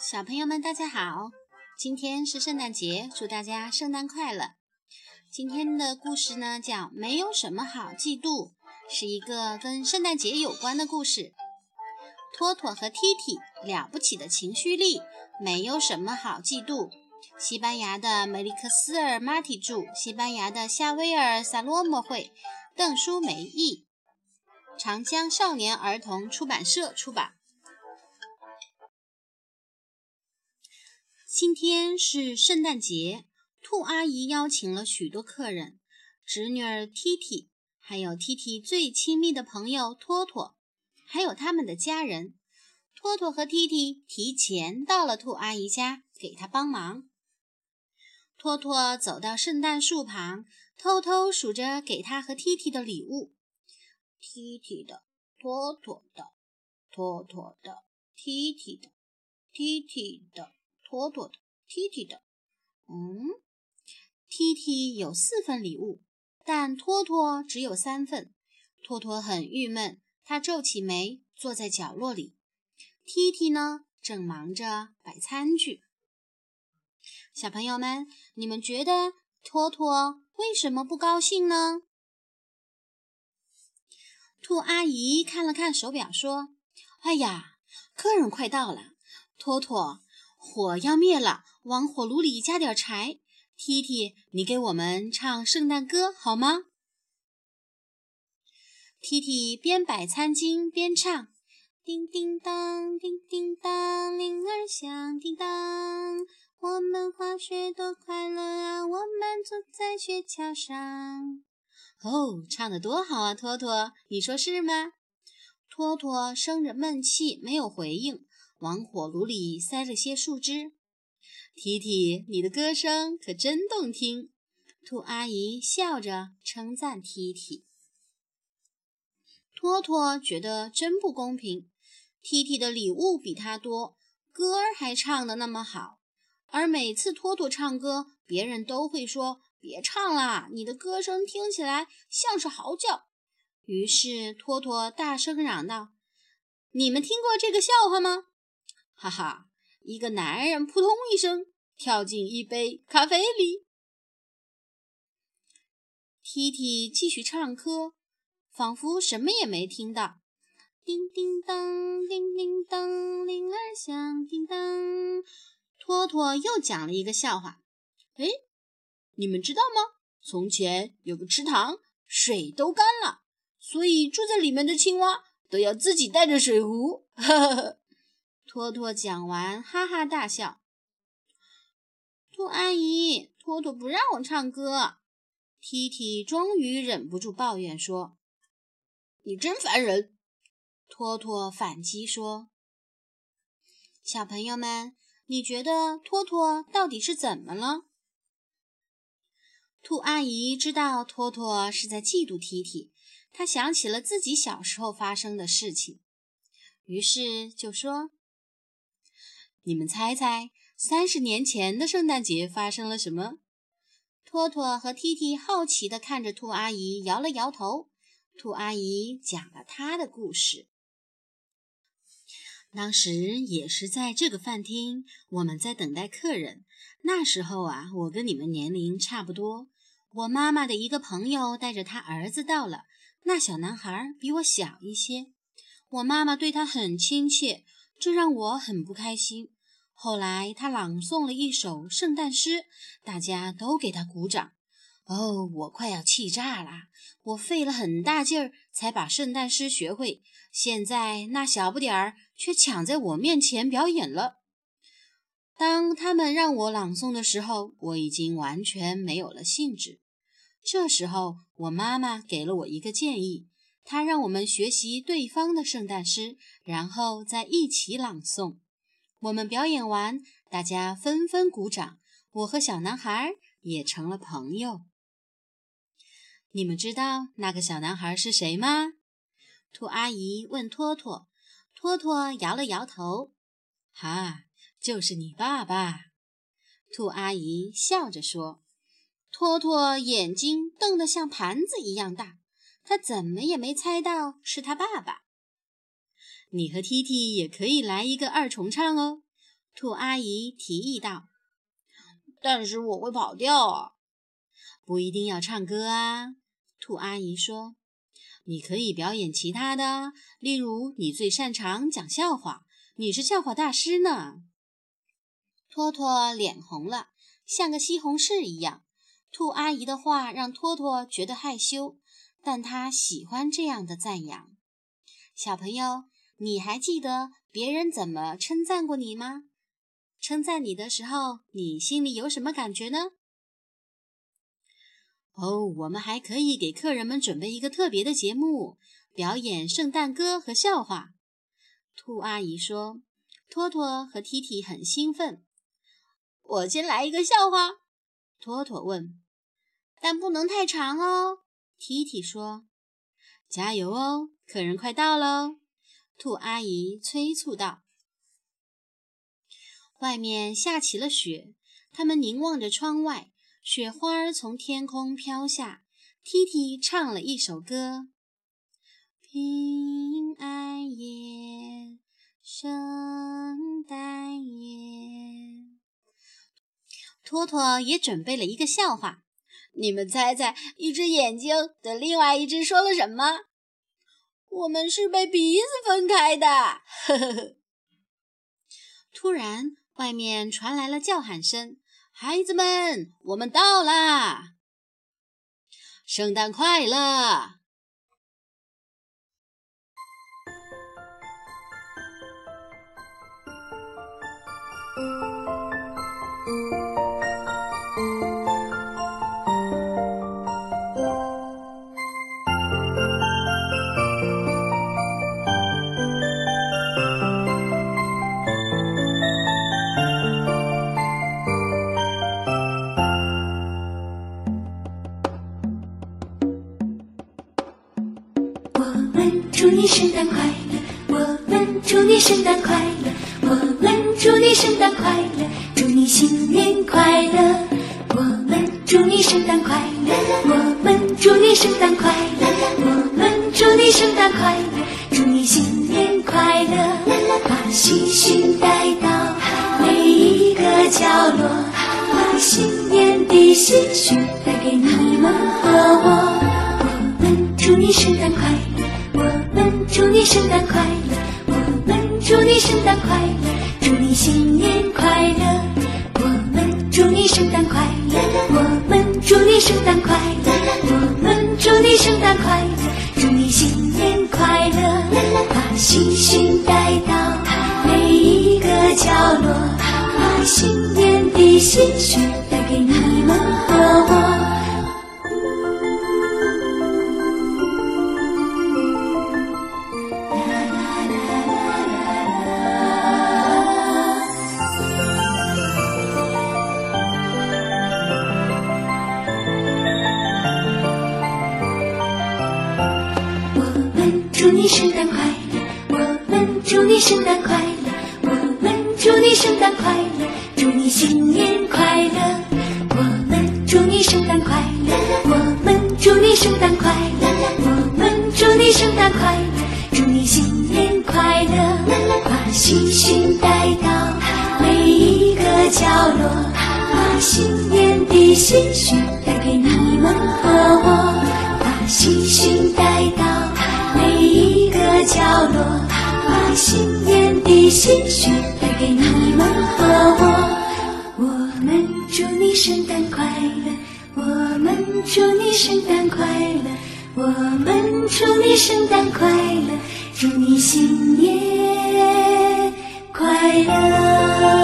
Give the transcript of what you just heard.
小朋友们，大家好！今天是圣诞节，祝大家圣诞快乐。今天的故事呢，叫《没有什么好嫉妒》，是一个跟圣诞节有关的故事。托托和踢踢了不起的情绪力，没有什么好嫉妒。西班牙的梅利克斯尔·马提著，西班牙的夏威尔·萨洛莫绘，邓书梅译，长江少年儿童出版社出版。今天是圣诞节，兔阿姨邀请了许多客人，侄女儿 T T，还有 T T 最亲密的朋友托托，还有他们的家人。托托和 T T 提前到了兔阿姨家，给她帮忙。托托走到圣诞树旁，偷偷数着给他和 T T 的礼物：T T 的，托托的，托托的，T T 的，T T 的。托托的，T T 的，嗯，T T 有四份礼物，但托托只有三份。托托很郁闷，他皱起眉，坐在角落里。T T 呢，正忙着摆餐具。小朋友们，你们觉得托托为什么不高兴呢？兔阿姨看了看手表，说：“哎呀，客人快到了，托托。”火要灭了，往火炉里加点柴。T T，你给我们唱圣诞歌好吗？T T 边摆餐巾边唱：叮叮当，叮叮当，铃儿响叮当。我们滑雪多快乐啊！我们坐在雪橇上。哦，唱得多好啊，托托，你说是吗？托托生着闷气，没有回应。往火炉里塞了些树枝。提提，你的歌声可真动听。兔阿姨笑着称赞提提。托托觉得真不公平，提提的礼物比他多，歌儿还唱得那么好，而每次托托唱歌，别人都会说：“别唱啦，你的歌声听起来像是嚎叫。”于是托托大声嚷道：“你们听过这个笑话吗？”哈哈！一个男人扑通一声跳进一杯咖啡里。T T 继续唱歌，仿佛什么也没听到。叮叮当，叮叮当，铃儿响叮当。托托又讲了一个笑话。哎，你们知道吗？从前有个池塘，水都干了，所以住在里面的青蛙都要自己带着水壶。哈哈。托托讲完，哈哈大笑。兔阿姨，托托不让我唱歌。T T 终于忍不住抱怨说：“你真烦人！”托托反击说：“小朋友们，你觉得托托到底是怎么了？”兔阿姨知道托托是在嫉妒 T T，她想起了自己小时候发生的事情，于是就说。你们猜猜，三十年前的圣诞节发生了什么？托托和 T T 好奇地看着兔阿姨，摇了摇头。兔阿姨讲了她的故事。当时也是在这个饭厅，我们在等待客人。那时候啊，我跟你们年龄差不多。我妈妈的一个朋友带着他儿子到了。那小男孩比我小一些。我妈妈对他很亲切，这让我很不开心。后来，他朗诵了一首圣诞诗，大家都给他鼓掌。哦，我快要气炸了！我费了很大劲儿才把圣诞诗学会，现在那小不点儿却抢在我面前表演了。当他们让我朗诵的时候，我已经完全没有了兴致。这时候，我妈妈给了我一个建议，她让我们学习对方的圣诞诗，然后再一起朗诵。我们表演完，大家纷纷鼓掌。我和小男孩也成了朋友。你们知道那个小男孩是谁吗？兔阿姨问托托。托托摇了摇头。哈，就是你爸爸。兔阿姨笑着说。托托眼睛瞪得像盘子一样大，他怎么也没猜到是他爸爸。你和 tt 也可以来一个二重唱哦。兔阿姨提议道。但是我会跑调啊。不一定要唱歌啊。兔阿姨说你可以表演其他的例如你最擅长讲笑话你是笑话大师呢。托托脸红了像个西红柿一样。兔阿姨的话让托托觉得害羞但他喜欢这样的赞扬。小朋友你还记得别人怎么称赞过你吗？称赞你的时候，你心里有什么感觉呢？哦，我们还可以给客人们准备一个特别的节目，表演圣诞歌和笑话。兔阿姨说：“托托和 T T 很兴奋。”我先来一个笑话。托托问：“但不能太长哦。”T T 说：“加油哦，客人快到喽。”兔阿姨催促道：“外面下起了雪。”他们凝望着窗外，雪花从天空飘下。Titi 唱了一首歌：“平安夜，圣诞夜。”托托也准备了一个笑话：“你们猜猜，一只眼睛对另外一只说了什么？”我们是被鼻子分开的。呵呵呵突然外面传来了叫喊声孩子们我们到啦！圣诞快乐！快乐，我们祝你圣诞快乐，我们祝你圣诞快乐，祝你新年快乐，我们祝你圣诞快乐，我们祝你圣诞快乐，我们祝你圣诞快乐，祝你新年快乐，把星星带到每一个角落，把新年的喜讯带给你们和我，我们祝你圣诞快乐，我。祝你圣诞快乐我们祝你圣诞快乐祝你新年快乐我们祝你圣诞快乐我们祝你圣诞快乐我们祝你圣诞快乐祝你新年快乐把星星带到每一个角落把新年的心绪带给你们。祝你圣诞快乐我们祝你圣诞快乐我们祝你圣诞快乐祝你新年快乐我们祝你圣诞快乐我们祝你圣诞快乐我们祝你圣诞快乐祝你新年快乐把星星带到每一个角落把新年的心绪带给你们和我把星星带到。每一个角落把新年的心绪带给你们和我。我们祝你圣诞快乐我们祝你圣诞快乐我们祝你圣诞快乐祝你新年快乐。